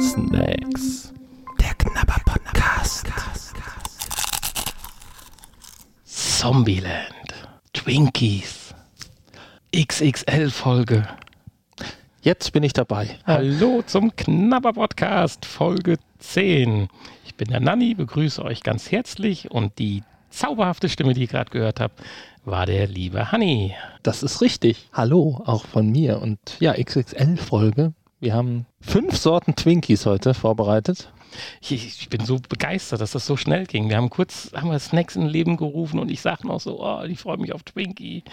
Snacks. Der Knabber Podcast. Zombieland. Twinkies. XXL Folge. Jetzt bin ich dabei. Hallo zum Knabber Podcast Folge 10. Ich bin der Nanni, begrüße euch ganz herzlich und die zauberhafte Stimme, die ihr gerade gehört habt, war der liebe Hanni. Das ist richtig. Hallo, auch von mir. Und ja, XXL-Folge. Wir haben fünf Sorten Twinkies heute vorbereitet. Ich, ich, bin so begeistert, dass das so schnell ging. Wir haben kurz, haben wir Snacks in Leben gerufen und ich sage noch so, oh, ich freue mich auf Twinkie.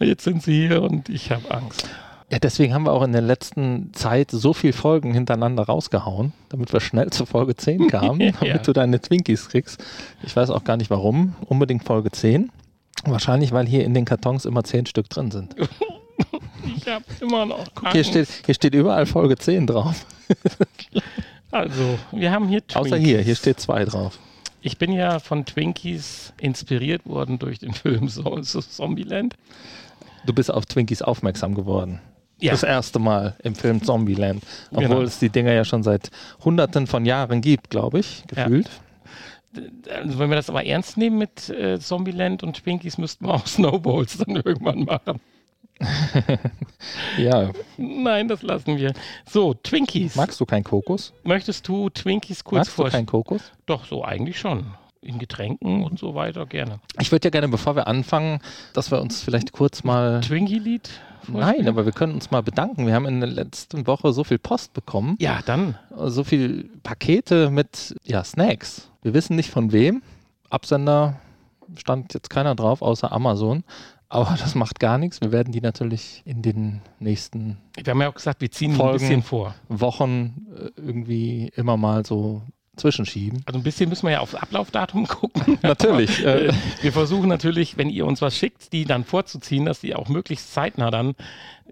Jetzt sind sie hier und ich habe Angst. Ja, deswegen haben wir auch in der letzten Zeit so viele Folgen hintereinander rausgehauen, damit wir schnell zur Folge 10 kamen, ja. damit du deine Twinkies kriegst. Ich weiß auch gar nicht warum. Unbedingt Folge 10. Wahrscheinlich, weil hier in den Kartons immer 10 Stück drin sind. ich habe immer noch. Guck, hier steht, hier steht überall Folge 10 drauf. also, wir haben hier Twinkies. Außer hier, hier steht 2 drauf. Ich bin ja von Twinkies inspiriert worden durch den Film Zombieland. Du bist auf Twinkies aufmerksam geworden. Ja. Das erste Mal im Film Zombieland. Obwohl genau. es die Dinger ja schon seit hunderten von Jahren gibt, glaube ich, gefühlt. Ja. Also wenn wir das aber ernst nehmen mit äh, Zombieland und Twinkies, müssten wir auch Snowballs dann irgendwann machen. ja. Nein, das lassen wir. So, Twinkies. Magst du keinen Kokos? Möchtest du Twinkies kurz vorstellen? Magst du keinen Kokos? Doch, so eigentlich schon in Getränken und so weiter gerne. Ich würde ja gerne, bevor wir anfangen, dass wir uns vielleicht kurz mal. Twinkie-Lied? Nein, aber wir können uns mal bedanken. Wir haben in der letzten Woche so viel Post bekommen. Ja, dann. So viel Pakete mit ja, Snacks. Wir wissen nicht von wem. Absender stand jetzt keiner drauf, außer Amazon. Aber das macht gar nichts. Wir werden die natürlich in den nächsten. Wir haben ja auch gesagt, wir ziehen Folgen, ein bisschen vor. Wochen äh, irgendwie immer mal so zwischenschieben. Also ein bisschen müssen wir ja aufs Ablaufdatum gucken. natürlich. Äh, wir versuchen natürlich, wenn ihr uns was schickt, die dann vorzuziehen, dass die auch möglichst zeitnah dann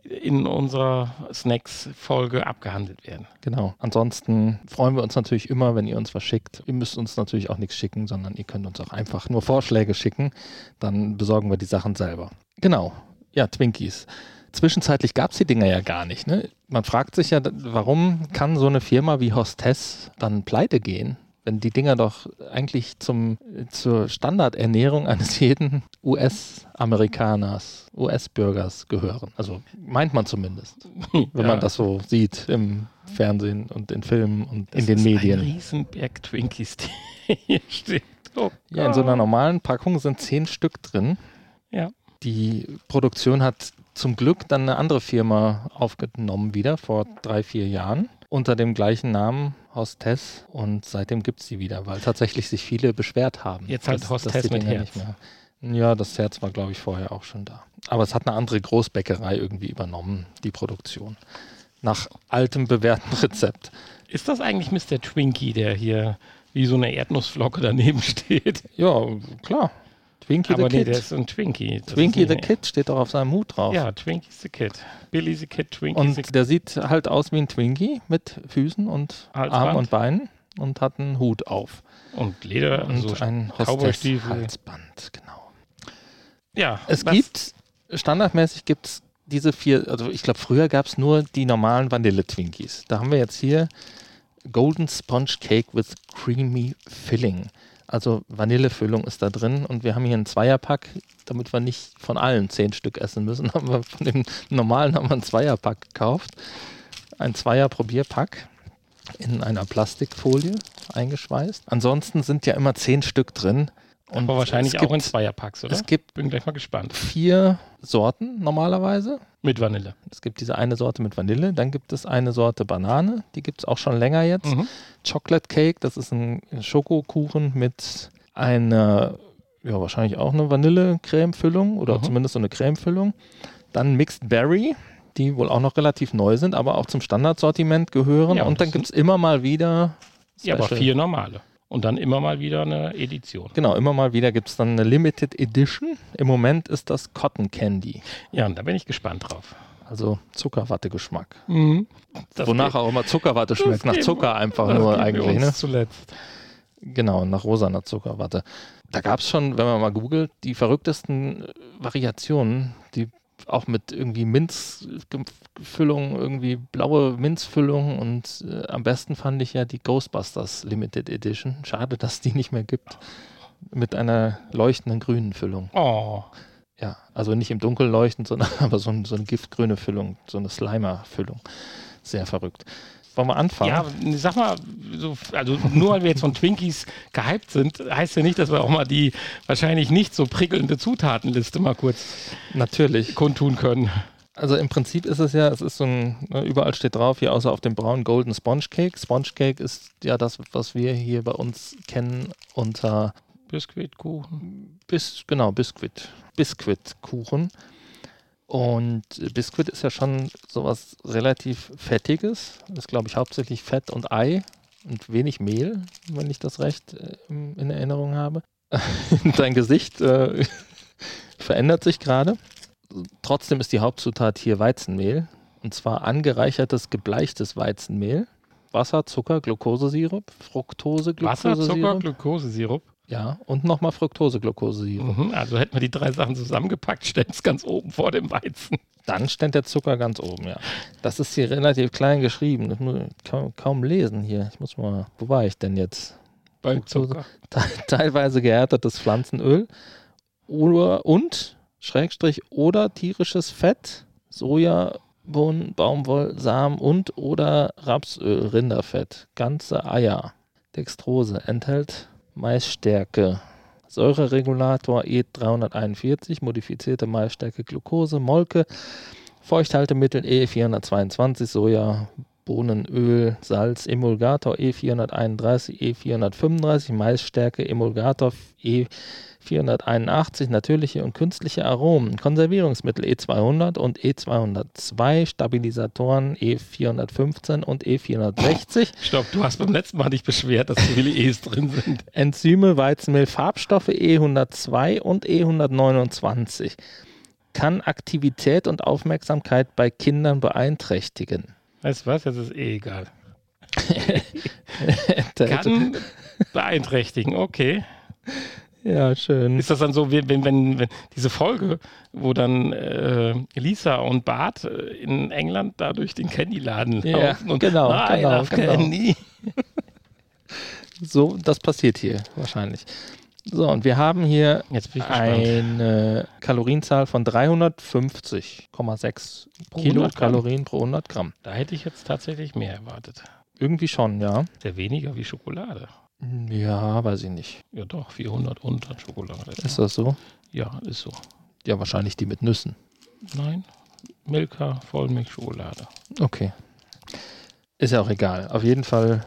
in unserer Snacks-Folge abgehandelt werden. Genau. Ansonsten freuen wir uns natürlich immer, wenn ihr uns was schickt. Ihr müsst uns natürlich auch nichts schicken, sondern ihr könnt uns auch einfach nur Vorschläge schicken. Dann besorgen wir die Sachen selber. Genau. Ja, Twinkies. Zwischenzeitlich gab es die Dinger ja gar nicht. Ne? Man fragt sich ja, warum kann so eine Firma wie Hostess dann pleite gehen? Wenn die Dinger doch eigentlich zum, zur Standardernährung eines jeden US-Amerikaners, US-Bürgers gehören. Also meint man zumindest, wenn ja. man das so sieht im Fernsehen und in Filmen und das in den Medien. Ein Riesenberg Twinkies, die hier steht. Oh ja, in so einer normalen Packung sind zehn Stück drin. Ja. Die Produktion hat zum Glück dann eine andere Firma aufgenommen wieder vor drei, vier Jahren unter dem gleichen Namen Hostess und seitdem gibt es sie wieder, weil tatsächlich sich viele beschwert haben. Jetzt halt dass, Hostess dass mit Herz. Nicht mehr. Ja, das Herz war glaube ich vorher auch schon da. Aber es hat eine andere Großbäckerei irgendwie übernommen, die Produktion. Nach altem bewährten Rezept. Ist das eigentlich Mr. Twinkie, der hier wie so eine Erdnussflocke daneben steht? Ja, klar. Twinkie Aber the nee, Kid. der ist ein Twinkie. Das Twinkie the Kid steht doch auf seinem Hut drauf. Ja, Twinkie the Kid. Billy the Kid, Twinkie und the Kid. der sieht halt aus wie ein Twinkie mit Füßen und Halsband. Armen und Beinen und hat einen Hut auf. Und Leder, und also ein Halsband, genau. Ja. Es gibt, standardmäßig gibt es diese vier, also ich glaube, früher gab es nur die normalen Vanille-Twinkies. Da haben wir jetzt hier Golden Sponge Cake with Creamy Filling. Also Vanillefüllung ist da drin und wir haben hier einen Zweierpack, damit wir nicht von allen zehn Stück essen müssen. Haben wir von dem normalen haben wir einen Zweierpack gekauft. Ein Zweier-Probierpack in einer Plastikfolie eingeschweißt. Ansonsten sind ja immer zehn Stück drin. Und Aber wahrscheinlich auch in Zweierpacks, oder? Es gibt Bin gleich mal gespannt. vier Sorten normalerweise. Mit Vanille. Es gibt diese eine Sorte mit Vanille, dann gibt es eine Sorte Banane, die gibt es auch schon länger jetzt. Mhm. Chocolate Cake, das ist ein Schokokuchen mit einer, ja wahrscheinlich auch eine Vanille-Creme-Füllung oder mhm. zumindest so eine Creme-Füllung. Dann Mixed Berry, die wohl auch noch relativ neu sind, aber auch zum Standardsortiment gehören. Ja, und, und dann gibt es immer mal wieder. Special. Ja, aber vier normale. Und dann immer mal wieder eine Edition. Genau, immer mal wieder gibt es dann eine Limited Edition. Im Moment ist das Cotton Candy. Ja, und da bin ich gespannt drauf. Also Zuckerwatte-Geschmack. Mhm. Wonach auch immer Zuckerwatte schmeckt. Nach Zucker einfach nur eigentlich. Ne? Zuletzt. Genau, nach rosaner Zuckerwatte. Da gab es schon, wenn man mal googelt, die verrücktesten Variationen, die auch mit irgendwie Minzfüllung, irgendwie blaue Minzfüllung und äh, am besten fand ich ja die Ghostbusters Limited Edition. Schade, dass die nicht mehr gibt. Mit einer leuchtenden grünen Füllung. Oh. Ja, also nicht im Dunkeln leuchtend, sondern aber so, ein, so eine giftgrüne Füllung, so eine Slimer-Füllung. Sehr verrückt. Wollen wir anfangen? Ja, sag mal, so, also nur weil wir jetzt von Twinkies gehypt sind, heißt ja nicht, dass wir auch mal die wahrscheinlich nicht so prickelnde Zutatenliste mal kurz natürlich kundtun können. Also im Prinzip ist es ja, es ist so ein, ne, überall steht drauf, hier außer auf dem braunen Golden Sponge Cake. Sponge Cake ist ja das, was wir hier bei uns kennen unter Biskuitkuchen. Bis, genau, Biskuit. Biskuitkuchen. Und Biskuit ist ja schon sowas relativ Fettiges. Ist, glaube ich, hauptsächlich Fett und Ei und wenig Mehl, wenn ich das recht äh, in Erinnerung habe. Dein Gesicht äh, verändert sich gerade. Trotzdem ist die Hauptzutat hier Weizenmehl. Und zwar angereichertes, gebleichtes Weizenmehl. Wasser, Zucker, Glukosesirup, Fructose, Glukosesirup. Wasser, Zucker, Glukosesirup. Ja, und nochmal Fructose-Glucose-Sirup. Mhm, also hätten wir die drei Sachen zusammengepackt, ständen es ganz oben vor dem Weizen. Dann stand der Zucker ganz oben, ja. Das ist hier relativ klein geschrieben. Das muss ich kaum, kaum lesen hier. Ich muss mal, wo war ich denn jetzt? Beim Zucker. Teilweise gehärtetes Pflanzenöl oder und Schrägstrich oder tierisches Fett, Sojabohnen, Baumwollsamen und oder Rapsöl, Rinderfett, ganze Eier. Dextrose enthält Maisstärke. Säureregulator E341, modifizierte Maisstärke Glucose, Molke, Feuchthaltemittel E422, Soja, Bohnenöl, Salz, Emulgator E431, E435, Maisstärke, Emulgator E435. 481 natürliche und künstliche Aromen, Konservierungsmittel E200 und E202, Stabilisatoren E415 und E460. Stopp, du hast beim letzten Mal dich beschwert, dass zu viele E's drin sind. Enzyme, Weizenmehl, Farbstoffe E102 und E129. Kann Aktivität und Aufmerksamkeit bei Kindern beeinträchtigen. Weißt du was? Jetzt ist eh egal. Kann beeinträchtigen, okay. Ja, schön. Ist das dann so, wenn, wenn, wenn diese Folge, wo dann äh, Lisa und Bart äh, in England da durch den Candy-Laden laufen ja, und genau, I genau, genau. Candy. so, das passiert hier wahrscheinlich. So, und wir haben hier eine Kalorienzahl von 350,6 Kilokalorien pro 100 Gramm. Da hätte ich jetzt tatsächlich mehr erwartet. Irgendwie schon, ja. Sehr weniger wie Schokolade. Ja, weiß ich nicht. Ja, doch, 400 und dann Schokolade. Ist das so? Ja, ist so. Ja, wahrscheinlich die mit Nüssen. Nein, Milka, Vollmilchschokolade. Okay. Ist ja auch egal. Auf jeden Fall,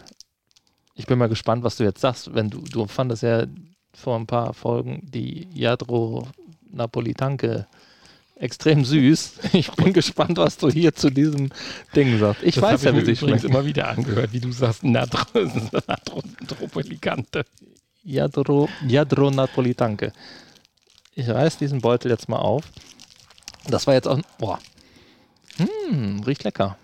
ich bin mal gespannt, was du jetzt sagst. Wenn du, du fandest ja vor ein paar Folgen die Jadro Napolitanke extrem süß. Ich bin gespannt, was du hier zu diesem Ding sagst. Ich das weiß ja, wie sie schmeckt. immer wieder angehört, wie du sagst, Natropolitante. Jadro, Jadro Napolitanke. Ich reiß diesen Beutel jetzt mal auf. Das war jetzt auch. Boah. Hm, riecht lecker.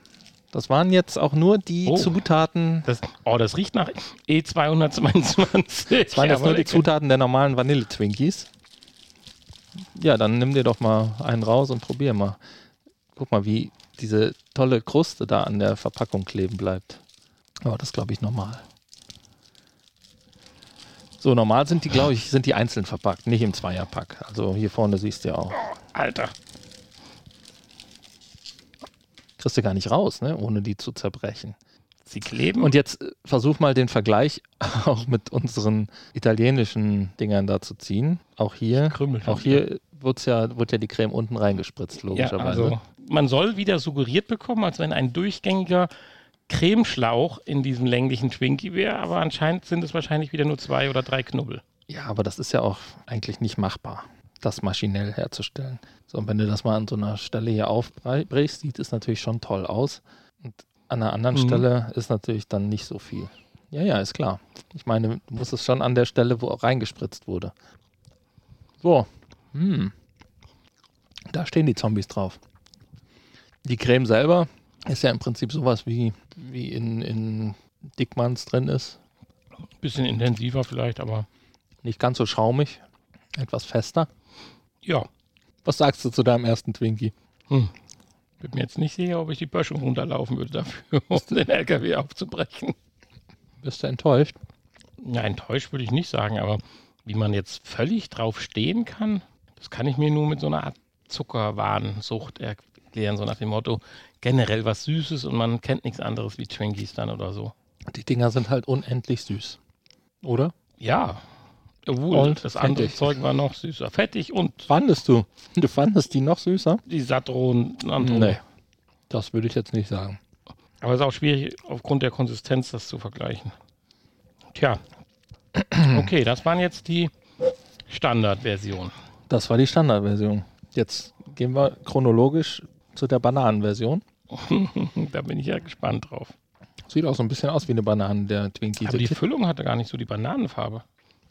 Das waren jetzt auch nur die oh, Zutaten. Das, oh, das riecht nach E222. Das waren jetzt nur die Zutaten der normalen Vanille-Twinkies. Ja, dann nimm dir doch mal einen raus und probier mal. Guck mal, wie diese tolle Kruste da an der Verpackung kleben bleibt. Aber das glaube ich normal. So, normal sind die, glaube ich, sind die einzeln verpackt, nicht im Zweierpack. Also hier vorne siehst du ja auch. Alter. Kriegst du gar nicht raus, ne? ohne die zu zerbrechen. Sie kleben. Und jetzt äh, versuch mal den Vergleich auch mit unseren italienischen Dingern da zu ziehen. Auch hier, auch hier wird's ja, wird ja die Creme unten reingespritzt, logischerweise. Ja, also man soll wieder suggeriert bekommen, als wenn ein durchgängiger Cremeschlauch in diesem länglichen Twinkie wäre, aber anscheinend sind es wahrscheinlich wieder nur zwei oder drei Knubbel. Ja, aber das ist ja auch eigentlich nicht machbar, das maschinell herzustellen. So, und wenn du das mal an so einer Stelle hier aufbrichst, sieht es natürlich schon toll aus. Und an einer anderen mhm. Stelle ist natürlich dann nicht so viel. Ja, ja, ist klar. Ich meine, du musst es schon an der Stelle, wo auch reingespritzt wurde. So. Hm. Da stehen die Zombies drauf. Die Creme selber ist ja im Prinzip sowas wie, wie in, in Dickmanns drin ist. Bisschen intensiver vielleicht, aber. Nicht ganz so schaumig. Etwas fester. Ja. Was sagst du zu deinem ersten Twinkie? Hm. Bin mir jetzt nicht sicher, ob ich die Böschung runterlaufen würde dafür, um den LKW aufzubrechen. Bist du enttäuscht? Ja, enttäuscht würde ich nicht sagen, aber wie man jetzt völlig drauf stehen kann, das kann ich mir nur mit so einer Art Zuckerwahnsucht erklären, so nach dem Motto, generell was Süßes und man kennt nichts anderes wie Twinkies dann oder so. Die Dinger sind halt unendlich süß. Oder? Ja. Obwohl, Und das andere fettig. Zeug war noch süßer. Fettig und Fandest du? Du fandest die noch süßer? die Satron. Nee. Das würde ich jetzt nicht sagen. Aber es ist auch schwierig, aufgrund der Konsistenz das zu vergleichen. Tja. Okay, das waren jetzt die Standardversion. Das war die Standardversion. Jetzt gehen wir chronologisch zu der Bananenversion. da bin ich ja gespannt drauf. Sieht auch so ein bisschen aus wie eine Banane, der Twinkie. Aber die Füllung hatte gar nicht so die Bananenfarbe.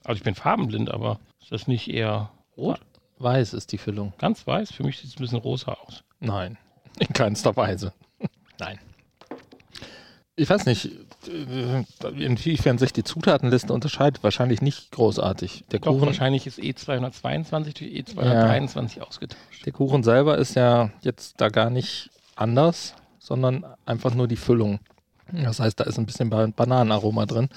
Also ich bin farbenblind, aber ist das nicht eher rot? weiß ist die Füllung. Ganz weiß? Für mich sieht es ein bisschen rosa aus. Nein, in keinster Weise. Nein. Ich weiß nicht, inwiefern sich die Zutatenliste unterscheidet. Wahrscheinlich nicht großartig. Der Doch, Kuchen, wahrscheinlich ist E222 durch E223 ausgetauscht. der Kuchen selber ist ja jetzt da gar nicht anders, sondern einfach nur die Füllung. Das heißt, da ist ein bisschen Ba- Bananenaroma drin.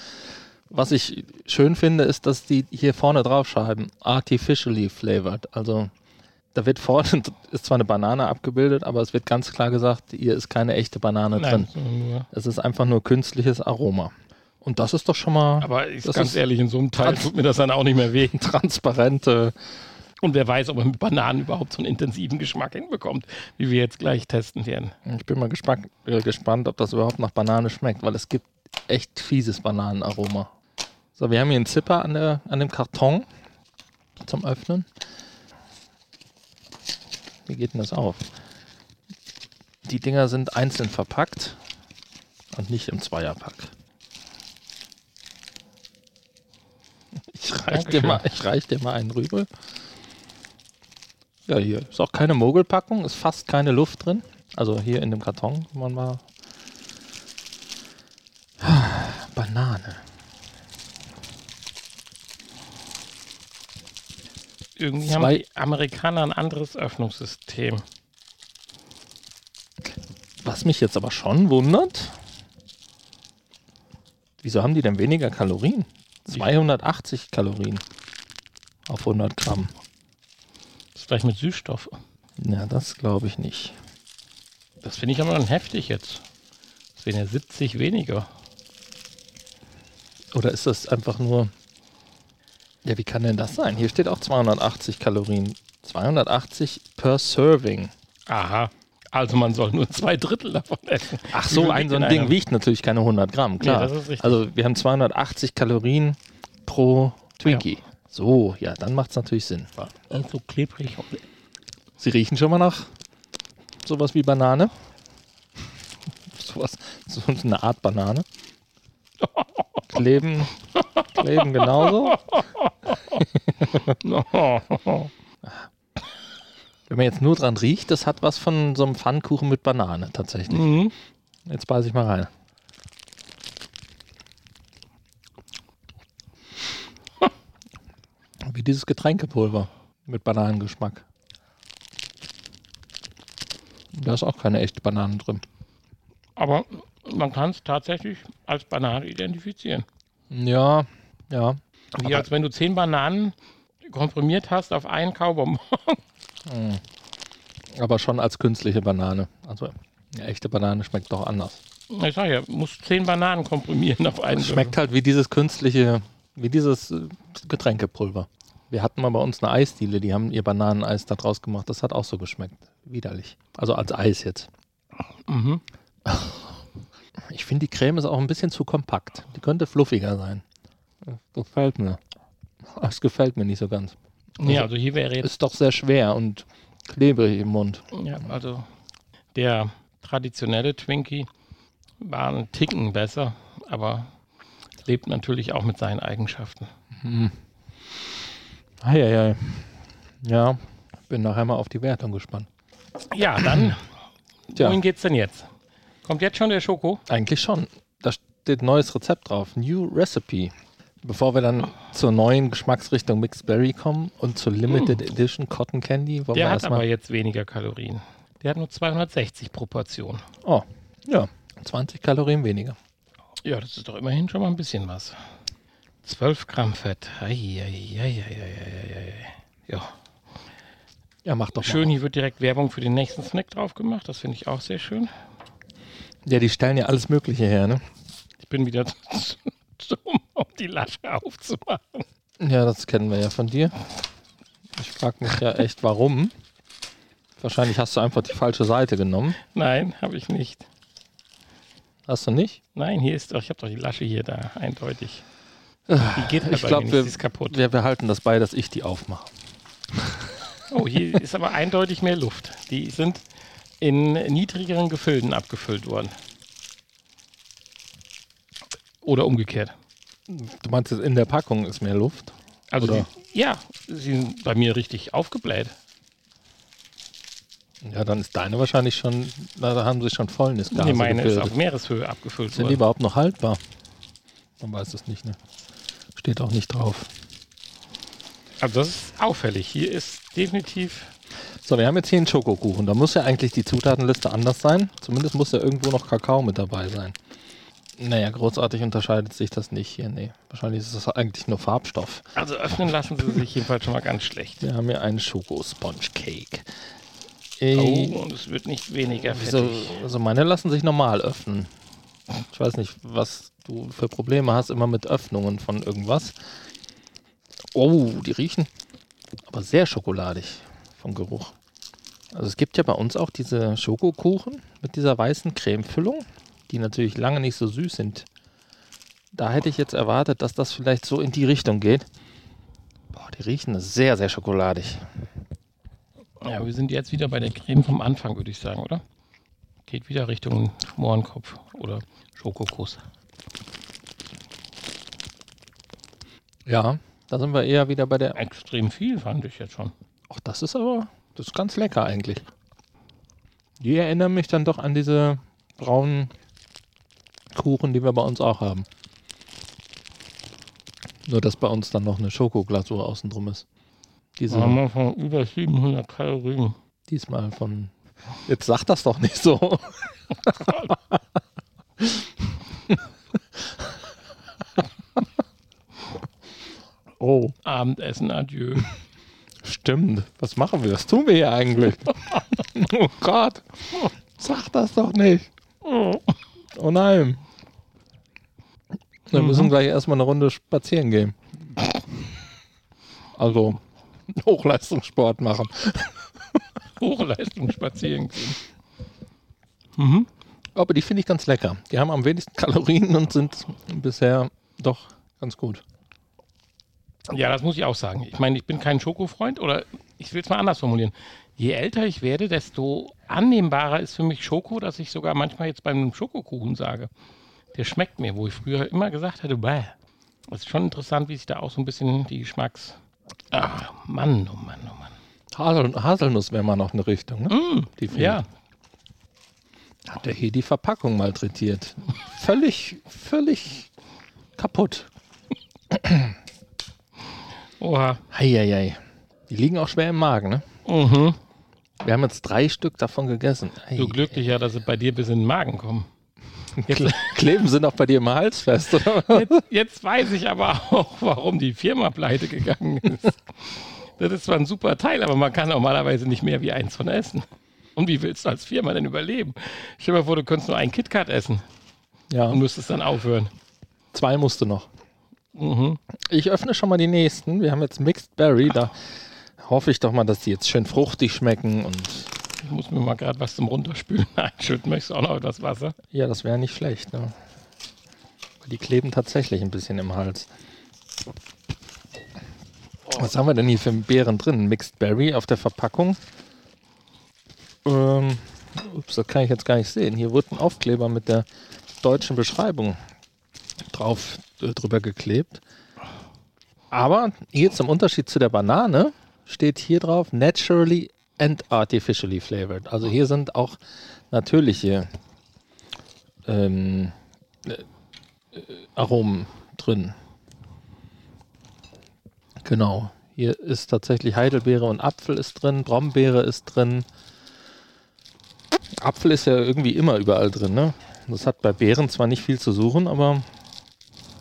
Was ich schön finde, ist, dass die hier vorne drauf schreiben, artificially flavored. Also da wird vorne, ist zwar eine Banane abgebildet, aber es wird ganz klar gesagt, hier ist keine echte Banane drin. Nein, nur. Es ist einfach nur künstliches Aroma. Und das ist doch schon mal Aber ich, ganz ehrlich, in so einem Teil tut mir das dann auch nicht mehr weh. transparente. Und wer weiß, ob man mit Bananen überhaupt so einen intensiven Geschmack hinbekommt, wie wir jetzt gleich testen werden. Ich bin mal gespannt, äh, gespannt, ob das überhaupt nach Banane schmeckt, weil es gibt echt fieses Bananenaroma. So, wir haben hier einen Zipper an, der, an dem Karton zum Öffnen. Wie geht denn das auf? Die Dinger sind einzeln verpackt und nicht im Zweierpack. Ich reich, dir mal, ich reich dir mal einen rüber. Ja, hier ist auch keine Mogelpackung, ist fast keine Luft drin. Also hier in dem Karton, man mal. Banane. Irgendwie haben die Amerikaner ein anderes Öffnungssystem. Was mich jetzt aber schon wundert, wieso haben die denn weniger Kalorien? 280 Kalorien auf 100 Gramm. Das ist vielleicht mit Süßstoff. Ja, das glaube ich nicht. Das finde ich aber dann heftig jetzt. Das wären ja 70 weniger. Oder ist das einfach nur. Ja, wie kann denn das sein? Hier steht auch 280 Kalorien. 280 per Serving. Aha. Also man soll nur zwei Drittel davon essen. Ach so, ein so ein Ding wiegt natürlich keine 100 Gramm, klar. Nee. Also wir haben 280 Kalorien pro Twinkie. So, ja, dann macht es natürlich Sinn. So klebrig. Sie riechen schon mal nach sowas wie Banane. sowas, so eine Art Banane. Kleben, kleben genauso. Wenn man jetzt nur dran riecht, das hat was von so einem Pfannkuchen mit Banane tatsächlich. mhm. Jetzt beiße ich mal rein. Wie dieses Getränkepulver mit Bananengeschmack. Da ist auch keine echte Banane drin. Aber man kann es tatsächlich als Banane identifizieren. Ja, ja. Wie Aber- als wenn du zehn Bananen komprimiert hast auf einen Kaubon. Aber schon als künstliche Banane. Also eine echte Banane schmeckt doch anders. Ich sag ja, musst zehn Bananen komprimieren auf einen. Es schmeckt halt wie dieses künstliche, wie dieses äh, Getränkepulver. Wir hatten mal bei uns eine Eisdiele, die haben ihr Bananeneis da draus gemacht. Das hat auch so geschmeckt. Widerlich. Also als Eis jetzt. Mhm. Ich finde, die Creme ist auch ein bisschen zu kompakt. Die könnte fluffiger sein. Das gefällt mir. Das gefällt mir nicht so ganz. Nee, also hier wäre jetzt, Ist doch sehr schwer und klebrig im Mund. ja, also der traditionelle Twinkie war ein Ticken besser, aber lebt natürlich auch mit seinen Eigenschaften. Eieiei. Ja, bin nachher mal auf die Wertung gespannt. Ja, dann, wohin geht's denn jetzt? Kommt jetzt schon der Schoko? Eigentlich schon. Da steht neues Rezept drauf. New Recipe. Bevor wir dann zur neuen Geschmacksrichtung Mixed Berry kommen und zur Limited Edition Cotton Candy, wollen Der wir hat aber jetzt weniger Kalorien. Der hat nur 260 pro Portion. Oh, ja, 20 Kalorien weniger. Ja, das ist doch immerhin schon mal ein bisschen was. 12 Gramm Fett. Eieieiei. Ja. Ja, mach doch Schön, hier wird direkt Werbung für den nächsten Snack drauf gemacht. Das finde ich auch sehr schön. Ja, die stellen ja alles Mögliche her, ne? Ich bin wieder dumm, um die Lasche aufzumachen. Ja, das kennen wir ja von dir. Ich frage mich ja echt, warum. Wahrscheinlich hast du einfach die falsche Seite genommen. Nein, habe ich nicht. Hast du nicht? Nein, hier ist doch, ich habe doch die Lasche hier da, eindeutig. Die geht halt Ich glaube, wir, ist kaputt. wir behalten das bei, dass ich die aufmache. Oh, hier ist aber eindeutig mehr Luft. Die sind in niedrigeren Gefüllen abgefüllt worden. Oder umgekehrt. Du meinst, in der Packung ist mehr Luft? Also, die, ja, sie sind bei mir richtig aufgebläht. Ja, dann ist deine wahrscheinlich schon, na, da haben sie schon Fäulnis Nee, meine ist gebildet. auf Meereshöhe abgefüllt Sind die worden. überhaupt noch haltbar? Man weiß es nicht, ne? Steht auch nicht drauf. Also, das ist auffällig. Hier ist definitiv. So, wir haben jetzt hier einen Schokokuchen. Da muss ja eigentlich die Zutatenliste anders sein. Zumindest muss ja irgendwo noch Kakao mit dabei sein. Naja, großartig unterscheidet sich das nicht hier. Nee, wahrscheinlich ist das eigentlich nur Farbstoff. Also, öffnen lassen sie sich jedenfalls schon mal ganz schlecht. Wir haben hier einen Schoko-Sponge-Cake. Oh, Äh, und es wird nicht weniger fettig. also meine lassen sich normal öffnen. Ich weiß nicht, was du für Probleme hast immer mit Öffnungen von irgendwas. Oh, die riechen aber sehr schokoladig vom Geruch. Also es gibt ja bei uns auch diese Schokokuchen mit dieser weißen Cremefüllung, die natürlich lange nicht so süß sind. Da hätte ich jetzt erwartet, dass das vielleicht so in die Richtung geht. Boah, die riechen sehr, sehr schokoladig. Ja, wir sind jetzt wieder bei der Creme vom Anfang, würde ich sagen, oder? Geht wieder Richtung Mohrenkopf oder Schokokuss. Ja, da sind wir eher wieder bei der Extrem viel fand ich jetzt schon. Ach, das ist aber, das ist ganz lecker eigentlich. Die erinnern mich dann doch an diese braunen Kuchen, die wir bei uns auch haben. Nur, dass bei uns dann noch eine Schokoglasur außen drum ist. Diese, haben wir von über 700 Kalorien. diesmal von. Jetzt sag das doch nicht so. oh, Abendessen, adieu. Stimmt. Was machen wir? Was tun wir hier eigentlich? oh Gott. Sag das doch nicht. Oh nein. Wir müssen gleich erstmal eine Runde spazieren gehen. Also Hochleistungssport machen. Hochleistung spazieren gehen. Mhm. Aber die finde ich ganz lecker. Die haben am wenigsten Kalorien und sind bisher doch ganz gut. Ja, das muss ich auch sagen. Ich meine, ich bin kein Schokofreund oder ich will es mal anders formulieren. Je älter ich werde, desto annehmbarer ist für mich Schoko, dass ich sogar manchmal jetzt beim Schokokuchen sage, der schmeckt mir, wo ich früher immer gesagt hätte, bäh. Das ist schon interessant, wie sich da auch so ein bisschen die Geschmacks... Ah, Mann, oh Mann, oh Mann. Hasel, Haselnuss wäre mal noch eine Richtung. Ne? Mm, Die finde ja. Hat er hier die Verpackung malträtiert. völlig, völlig kaputt. Oha. Heieiei. Die liegen auch schwer im Magen, ne? Mhm. Wir haben jetzt drei Stück davon gegessen. Ei. Du glücklicher, dass sie bei dir bis in den Magen kommen. Kle Kleben sind auch bei dir im Hals fest, oder? Jetzt, jetzt weiß ich aber auch, warum die Firma pleite gegangen ist. Das ist zwar ein super Teil, aber man kann normalerweise nicht mehr wie eins von essen. Und wie willst du als Firma denn überleben? Stell dir mal vor, du könntest nur ein KitKat essen Ja, und müsstest dann aufhören. zwei musste noch. Mhm. Ich öffne schon mal die nächsten. Wir haben jetzt Mixed Berry. Da hoffe ich doch mal, dass die jetzt schön fruchtig schmecken. Und Ich muss mir mal gerade was zum Runterspülen einschütten. Möchtest du auch noch etwas Wasser? ja, das wäre nicht schlecht. Ne? Die kleben tatsächlich ein bisschen im Hals. Was haben wir denn hier für Beeren drin? Mixed Berry auf der Verpackung. Ähm, ups, das kann ich jetzt gar nicht sehen. Hier wurde ein Aufkleber mit der deutschen Beschreibung drauf drüber geklebt. Aber hier zum Unterschied zu der Banane steht hier drauf naturally and artificially flavored. Also hier sind auch natürliche ähm, äh, äh, Aromen drin. Genau. Hier ist tatsächlich Heidelbeere und Apfel ist drin, Brombeere ist drin. Apfel ist ja irgendwie immer überall drin, ne? Das hat bei Beeren zwar nicht viel zu suchen, aber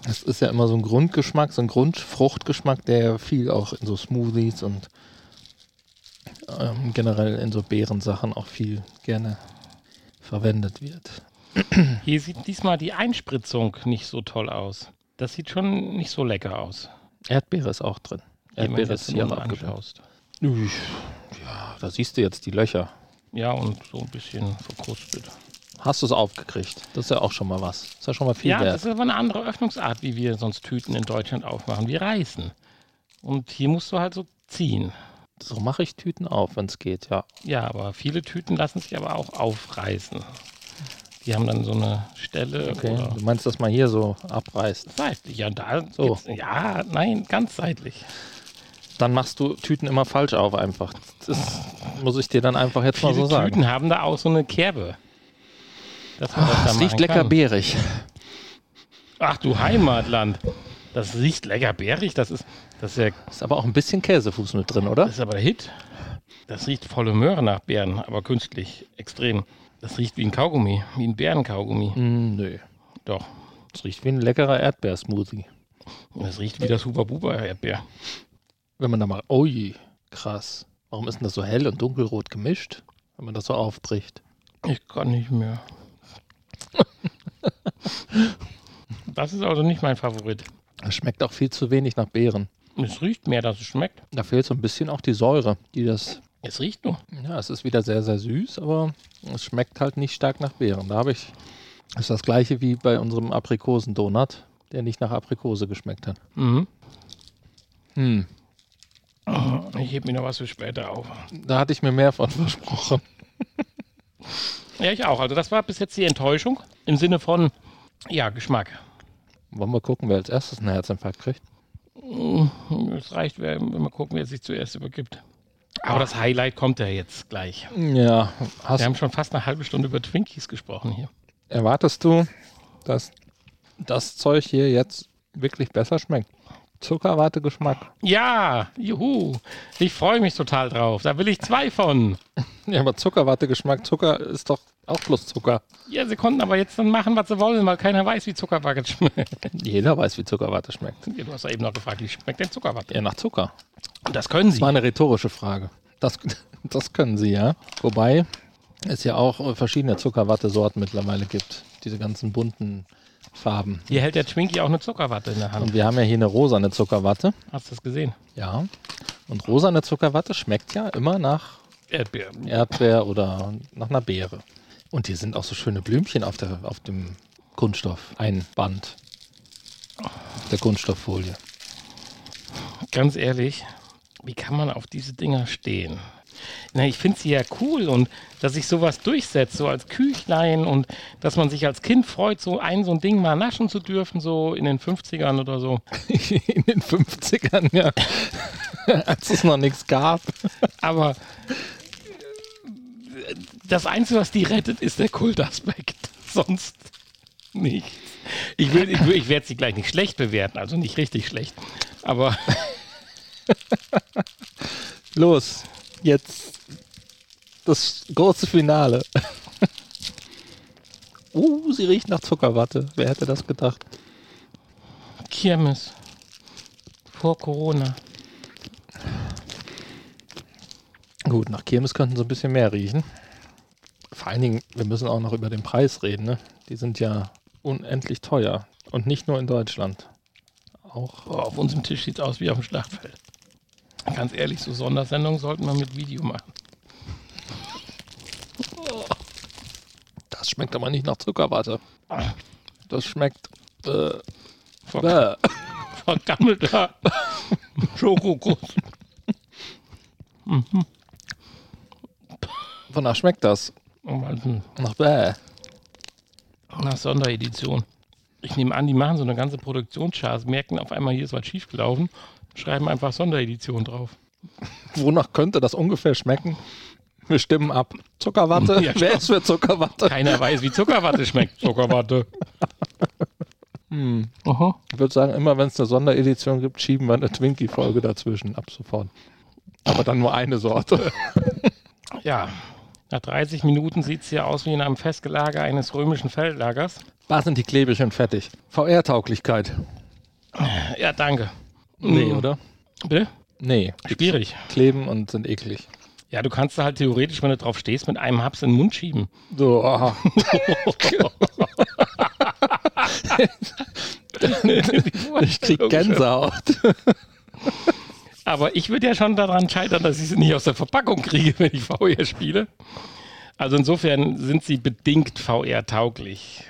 es ist ja immer so ein Grundgeschmack, so ein Grundfruchtgeschmack, der ja viel auch in so Smoothies und ähm, generell in so Beerensachen auch viel gerne verwendet wird. Hier sieht diesmal die Einspritzung nicht so toll aus. Das sieht schon nicht so lecker aus. Erdbeere ist auch drin. Erdbeere ist hier angeschaust. Ja, da siehst du jetzt die Löcher. Ja, und so ein bisschen verkrustet. Hast du es aufgekriegt? Das ist ja auch schon mal was. Das ist ja schon mal viel Ja, wert. das ist aber eine andere Öffnungsart, wie wir sonst Tüten in Deutschland aufmachen. Wir reißen. Und hier musst du halt so ziehen. So mache ich Tüten auf, wenn es geht, ja. Ja, aber viele Tüten lassen sich aber auch aufreißen. Die haben dann so eine Stelle Okay. Du meinst, dass man hier so abreißt. seitlich. Ja, da So. ja, nein, ganz seitlich. Dann machst du Tüten immer falsch auf einfach. Das muss ich dir dann einfach jetzt mal so sagen. Tüten haben da auch so eine Kerbe. Dass man das da Ah, riecht lecker kann. beerig. Ach du Heimatland. Das riecht lecker bärig. Das ist, das ist ja Ist aber auch ein bisschen Käsefuß mit drin, oder? Das ist aber der Hit. Das riecht volle Möhre nach Beeren, aber künstlich, extrem. Das riecht wie ein Kaugummi, wie ein Bärenkaugummi. Mm, nö. Doch. Es riecht wie ein leckerer Erdbeersmoothie. Das riecht wie das Huber Buber Erdbeer. Wenn man da mal. Ui, krass. Warum ist denn das so hell und dunkelrot gemischt? Wenn man das so aufbricht. Ich kann nicht mehr. Das ist also nicht mein Favorit. Es schmeckt auch viel zu wenig nach Beeren. Es riecht mehr, dass es schmeckt. Da fehlt so ein bisschen auch die Säure, die das. Es riecht nur. Ja, es ist wieder sehr, sehr süß, aber es schmeckt halt nicht stark nach Beeren. Da habe ich. Das ist das gleiche wie bei unserem Aprikosendonut, der nicht nach Aprikose geschmeckt hat. Mhm. Hm. Ich hebe mir noch was für später auf. Da hatte ich mir mehr von versprochen. Ja, ich auch. Also das war bis jetzt die Enttäuschung im Sinne von, ja, Geschmack. Wollen wir gucken, wer als erstes einen Herzinfarkt kriegt? Es reicht, wenn wir gucken, wer sich zuerst übergibt. Aber das Highlight kommt ja jetzt gleich. Ja, Wir haben schon fast eine halbe Stunde über Twinkies gesprochen hier. erwartest du, dass das Zeug hier jetzt wirklich besser schmeckt? Zuckerwatte-Geschmack. Ja, juhu. Ich freue mich total drauf. Da will ich zwei von. Ja, aber Zuckerwatte-Geschmack, Zucker ist doch auch bloß Zucker. Ja, sie konnten aber jetzt dann machen, was sie wollen, weil keiner weiß, wie Zuckerwatte schmeckt. Jeder weiß, wie Zuckerwatte schmeckt. Du hast ja eben noch gefragt, wie schmeckt denn Zuckerwatte? Ja, nach Zucker. Und das können Das sie. war eine rhetorische Frage. Das, das können sie, ja. Wobei es ja auch verschiedene Zuckerwatte-Sorten mittlerweile gibt. Diese ganzen bunten Farben. Hier hält der Twinkie auch eine Zuckerwatte in der Hand. Und wir haben ja hier eine rosane Zuckerwatte. Hast du das gesehen? Ja. Und rosane Zuckerwatte schmeckt ja immer nach Erdbeer. Erdbeer oder nach einer Beere. Und hier sind auch so schöne Blümchen auf, der, auf dem Kunststoff. Ein Band. Auf der Kunststofffolie. Ganz ehrlich, wie kann man auf diese Dinger stehen? Na, ich finde sie ja cool und dass sich sowas durchsetzt, so als Küchlein und dass man sich als Kind freut, so ein so ein Ding mal naschen zu dürfen, so in den 50ern oder so. In den 50ern, ja. Als es noch nichts gab. Aber das Einzige, was die rettet, ist der Kultaspekt. Sonst nichts. Ich, will, ich, will, ich werde sie gleich nicht schlecht bewerten, also nicht richtig schlecht. Aber Los, jetzt das große Finale. Uh, sie riecht nach Zuckerwatte. Wer hätte das gedacht? Kirmes. Vor Corona. Gut, nach Kirmes könnten sie ein bisschen mehr riechen. Vor allen Dingen, wir müssen auch noch über den Preis reden. Ne? Die sind ja unendlich teuer. Und nicht nur in Deutschland. Auch auf unserem Tisch sieht es aus wie auf dem Schlachtfeld. Ganz ehrlich, so Sondersendungen sollten wir mit Video machen. Das schmeckt aber nicht nach Zuckerwatte. Das schmeckt. Äh, Ver bäh. vergammelter Schokokuss. Wonach schmeckt das? Nach Nach bäh. Sonderedition. Ich nehme an, die machen so eine ganze Produktionschart, merken auf einmal, hier ist was schiefgelaufen, schreiben einfach Sonderedition drauf. Wonach könnte das ungefähr schmecken? Wir stimmen ab. Zuckerwatte? Ja, Wer ist für Zuckerwatte? Keiner weiß, wie Zuckerwatte schmeckt. Zuckerwatte. Hm. Ich würde sagen, immer wenn es eine Sonderedition gibt, schieben wir eine Twinkie-Folge dazwischen ab sofort. Aber dann nur eine Sorte. Ja, Nach 30 Minuten sieht es hier aus wie in einem Festgelager eines römischen Feldlagers. Da sind die klebrig und fertig. VR-Tauglichkeit. Ja, danke. Nee, Mm. oder? Bitte? Nee. Schwierig. Kleben und sind eklig. Ja, du kannst da halt theoretisch, wenn du drauf stehst, mit einem Haps in den Mund schieben. So, aha. ich krieg Gänsehaut. Aber ich würde ja schon daran scheitern, dass ich sie nicht aus der Verpackung kriege, wenn ich VR spiele. Also insofern sind sie bedingt VR-tauglich.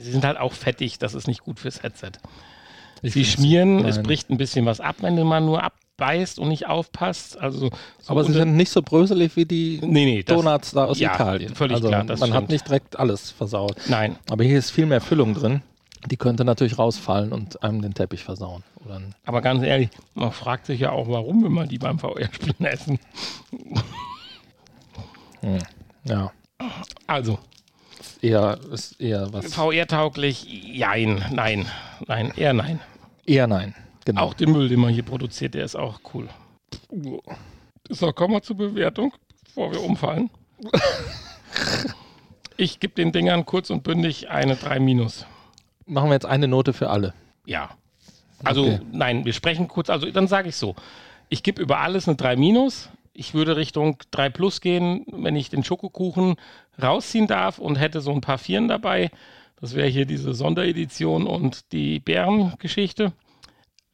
Sie sind halt auch fettig, das ist nicht gut fürs Headset. Sie find's- schmieren, es bricht ein bisschen was ab, wenn mal nur abbeißt und nicht aufpasst. Also so Aber sie sind nicht so bröselig wie die nee, nee, das, Donuts da aus ja, Italien. völlig also klar, das man hat stimmt. nicht direkt alles versaut. Nein, Aber hier ist viel mehr Füllung drin. Die könnte natürlich rausfallen und einem den Teppich versauen. Aber ganz ehrlich, man fragt sich ja auch, warum will man die beim VR-Spielen essen. ja, Also, ist eher, ist eher was. VR-tauglich, jein, nein, nein, eher nein. Eher nein. Genau. Auch den Müll, den man hier produziert, der ist auch cool. So, kommen wir zur Bewertung, bevor wir umfallen. Ich gebe den Dingern kurz und bündig eine 3 minus. Machen wir jetzt eine Note für alle. Ja. Also, Okay. nein, wir sprechen kurz, also dann sage ich so. Ich gebe über alles eine 3 minus. Ich würde Richtung 3 plus gehen, wenn ich den Schokokuchen rausziehen darf und hätte so ein paar Vieren dabei. Das wäre hier diese Sonderedition und die Bärengeschichte.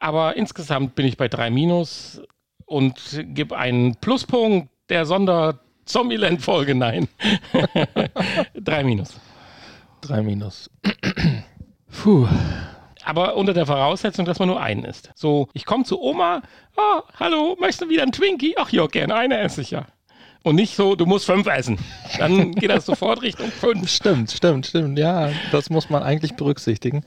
Aber insgesamt bin ich bei 3 minus und gebe einen Pluspunkt der Sonder-Zombieland-Folge. Nein. 3 minus. Drei Minus. Puh. Aber unter der Voraussetzung, dass man nur einen isst. So, ich komme zu Oma, ah, hallo, möchtest du wieder einen Twinkie? Ach ja, gerne, eine esse ich ja. Und nicht so, du musst fünf essen. Dann geht das sofort Richtung fünf. Stimmt, stimmt, stimmt. Ja, das muss man eigentlich berücksichtigen.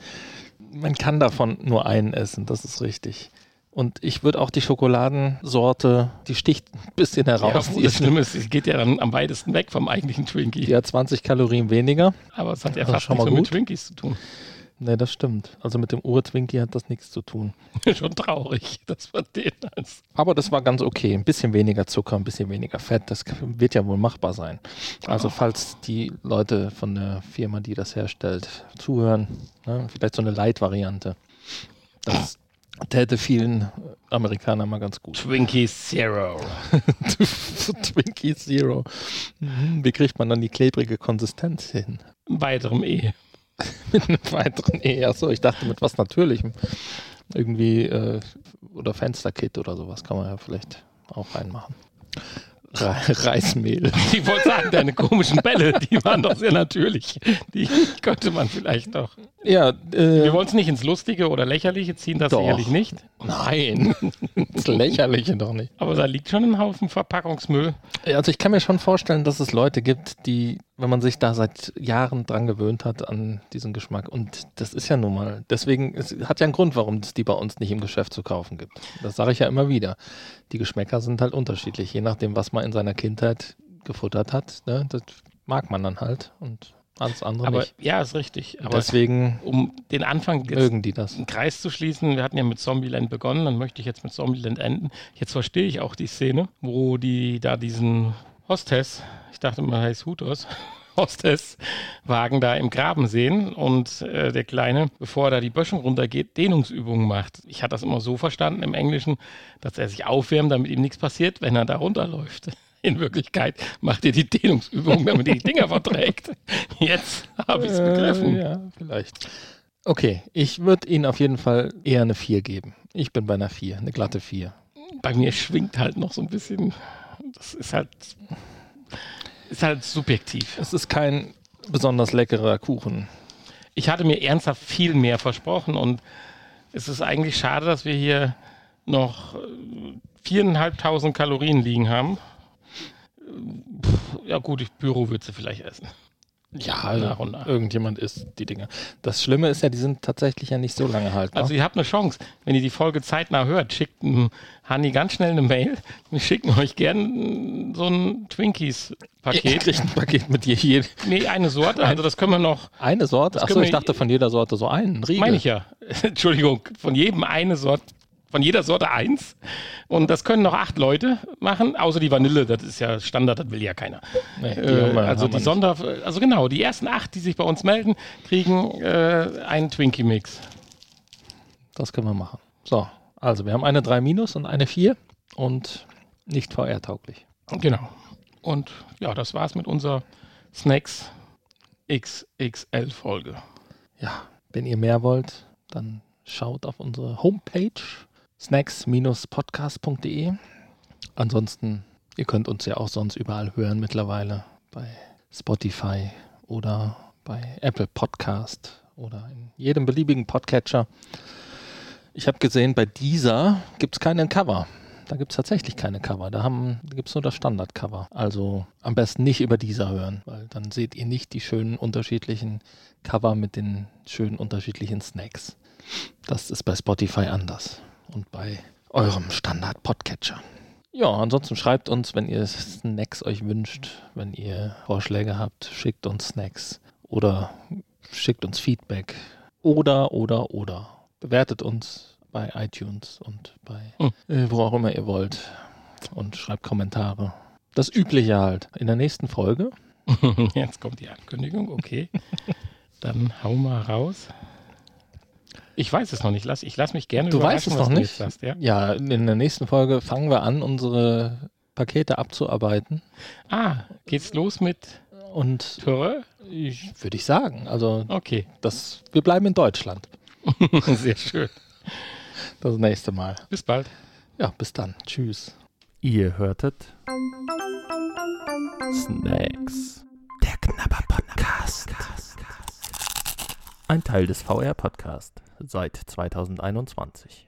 Man kann davon nur einen essen, das ist richtig. Und ich würde auch die Schokoladensorte, die sticht ein bisschen Ja, heraus. die, das Schlimme ist, es geht ja dann am weitesten weg vom eigentlichen Twinkie. die hat 20 Kalorien weniger. Aber es hat ja ist fast schon nichts mal mehr mit. Twinkies zu tun. Ne, das stimmt. Also mit dem Ur-Twinkie hat das nichts zu tun. Schon traurig, dass man den als. Aber das war ganz okay. Ein bisschen weniger Zucker, ein bisschen weniger Fett, das wird ja wohl machbar sein. Also falls die Leute von der Firma, die das herstellt, zuhören, ne, vielleicht so eine Light-Variante. Das täte vielen Amerikanern mal ganz gut. Twinkie Zero. Twinkie Zero. Mhm, Wie kriegt man dann die klebrige Konsistenz hin? Weiterem E. Mit einem weiteren E. Achso, ich dachte mit was Natürlichem. Irgendwie, äh, oder Fensterkit oder sowas kann man ja vielleicht auch reinmachen. Re Reismehl. Ich wollte sagen, deine komischen Bälle, die waren doch sehr natürlich. Die könnte man vielleicht doch. Ja, Wir äh, wollen es nicht ins Lustige oder Lächerliche ziehen, das Doch. sicherlich nicht. nein. Das Lächerliche doch nicht. Aber da liegt schon ein Haufen Verpackungsmüll. Also ich kann mir schon vorstellen, dass es Leute gibt, die, wenn man sich da seit Jahren dran gewöhnt hat an diesen Geschmack, und das ist ja nun mal, deswegen, es hat ja einen Grund, warum es die bei uns nicht im Geschäft zu kaufen gibt. Das sage ich ja immer wieder. Die Geschmäcker sind halt unterschiedlich, je nachdem, was man in seiner Kindheit gefuttert hat. Ne? Das mag man dann halt und alles andere Aber nicht. ja, ist richtig. Aber Deswegen um den Anfang mögen die das. einen Kreis zu schließen, wir hatten ja mit Zombieland begonnen, dann möchte ich jetzt mit Zombieland enden. Jetzt verstehe ich auch die Szene, wo die da diesen Hostess, ich dachte mal, heißt Hutos, Hostess-Wagen da im Graben sehen und äh, der Kleine, bevor er da die Böschung runtergeht, Dehnungsübungen macht. Ich hatte das immer so verstanden im Englischen, dass er sich aufwärmt, damit ihm nichts passiert, wenn er da runterläuft. In Wirklichkeit macht er die Dehnungsübungen, damit er die Dinger verträgt. Jetzt habe ich es begriffen. Äh, ja, vielleicht. Okay, ich würde Ihnen auf jeden Fall eher eine 4 geben. Ich bin bei einer 4, eine glatte 4. bei mir schwingt halt noch so ein bisschen. Das ist halt. Ist halt subjektiv. Es ist kein besonders leckerer Kuchen. Ich hatte mir ernsthaft viel mehr versprochen und es ist eigentlich schade, dass wir hier noch äh, viereinhalbtausend Kalorien liegen haben. Pff, Ja gut, ich Büro würde sie vielleicht essen. Ja, Nach und nach. irgendjemand isst die Dinger. Das Schlimme ist ja, die sind tatsächlich ja nicht so lange haltbar. Also ihr habt eine Chance, wenn ihr die Folge zeitnah hört, schickt dem Hanni ganz schnell eine Mail. Wir schicken euch gern so ein Ihr Twinkies-Paket. kriegt ein Paket mit je, je, Nee, eine Sorte, also das können wir noch eine Sorte. Achso, ich dachte von jeder Sorte so einen Riegel. Meine ich ja. Entschuldigung, von jedem eine Sorte von jeder Sorte eins. Und das können noch acht Leute machen, außer die Vanille, das ist ja Standard, das will ja keiner. Nee, die Äh, wir- also die Sonder, also genau, die ersten acht, die sich bei uns melden, kriegen äh, einen Twinkie-Mix. Das können wir machen. So, also wir haben eine 3 Minus und eine 4 und nicht VR-tauglich. Genau. Und ja, das war's mit unserer Snacks XXL-Folge. Ja, wenn ihr mehr wollt, dann schaut auf unsere Homepage snacks-podcast.de. Ansonsten, ihr könnt uns ja auch sonst überall hören mittlerweile bei Spotify oder bei Apple Podcast oder in jedem beliebigen Podcatcher. Ich habe gesehen, bei dieser gibt es keinen Cover. Da gibt es tatsächlich keine Cover. Da, da gibt es nur das Standard-Cover. Also am besten nicht über dieser hören, weil dann seht ihr nicht die schönen unterschiedlichen Cover mit den schönen unterschiedlichen Snacks. Das ist bei Spotify anders und bei eurem Standard-Podcatcher. Ja, ansonsten schreibt uns, wenn ihr Snacks euch wünscht, wenn ihr Vorschläge habt, schickt uns Snacks oder schickt uns Feedback oder, oder, oder. Bewertet uns bei iTunes und bei Hm. äh, wo auch immer ihr wollt und schreibt Kommentare. Das Übliche halt. In der nächsten Folge Jetzt kommt die Ankündigung, okay. Dann hau mal raus. Ich weiß es noch nicht. Lass, ich lasse mich gerne Du weißt überraschen, es noch nicht? Sagst, ja? Ja, in der nächsten Folge fangen wir an, unsere Pakete abzuarbeiten. Ah, geht's los mit Und Töre? ich, würde ich sagen, also Okay, das, wir bleiben in Deutschland. sehr schön. Das nächste Mal. Bis bald. Ja, bis dann. Tschüss. Ihr hörtet Snacks. Der Knabber Podcast. Ein Teil des VR Podcast seit 2021.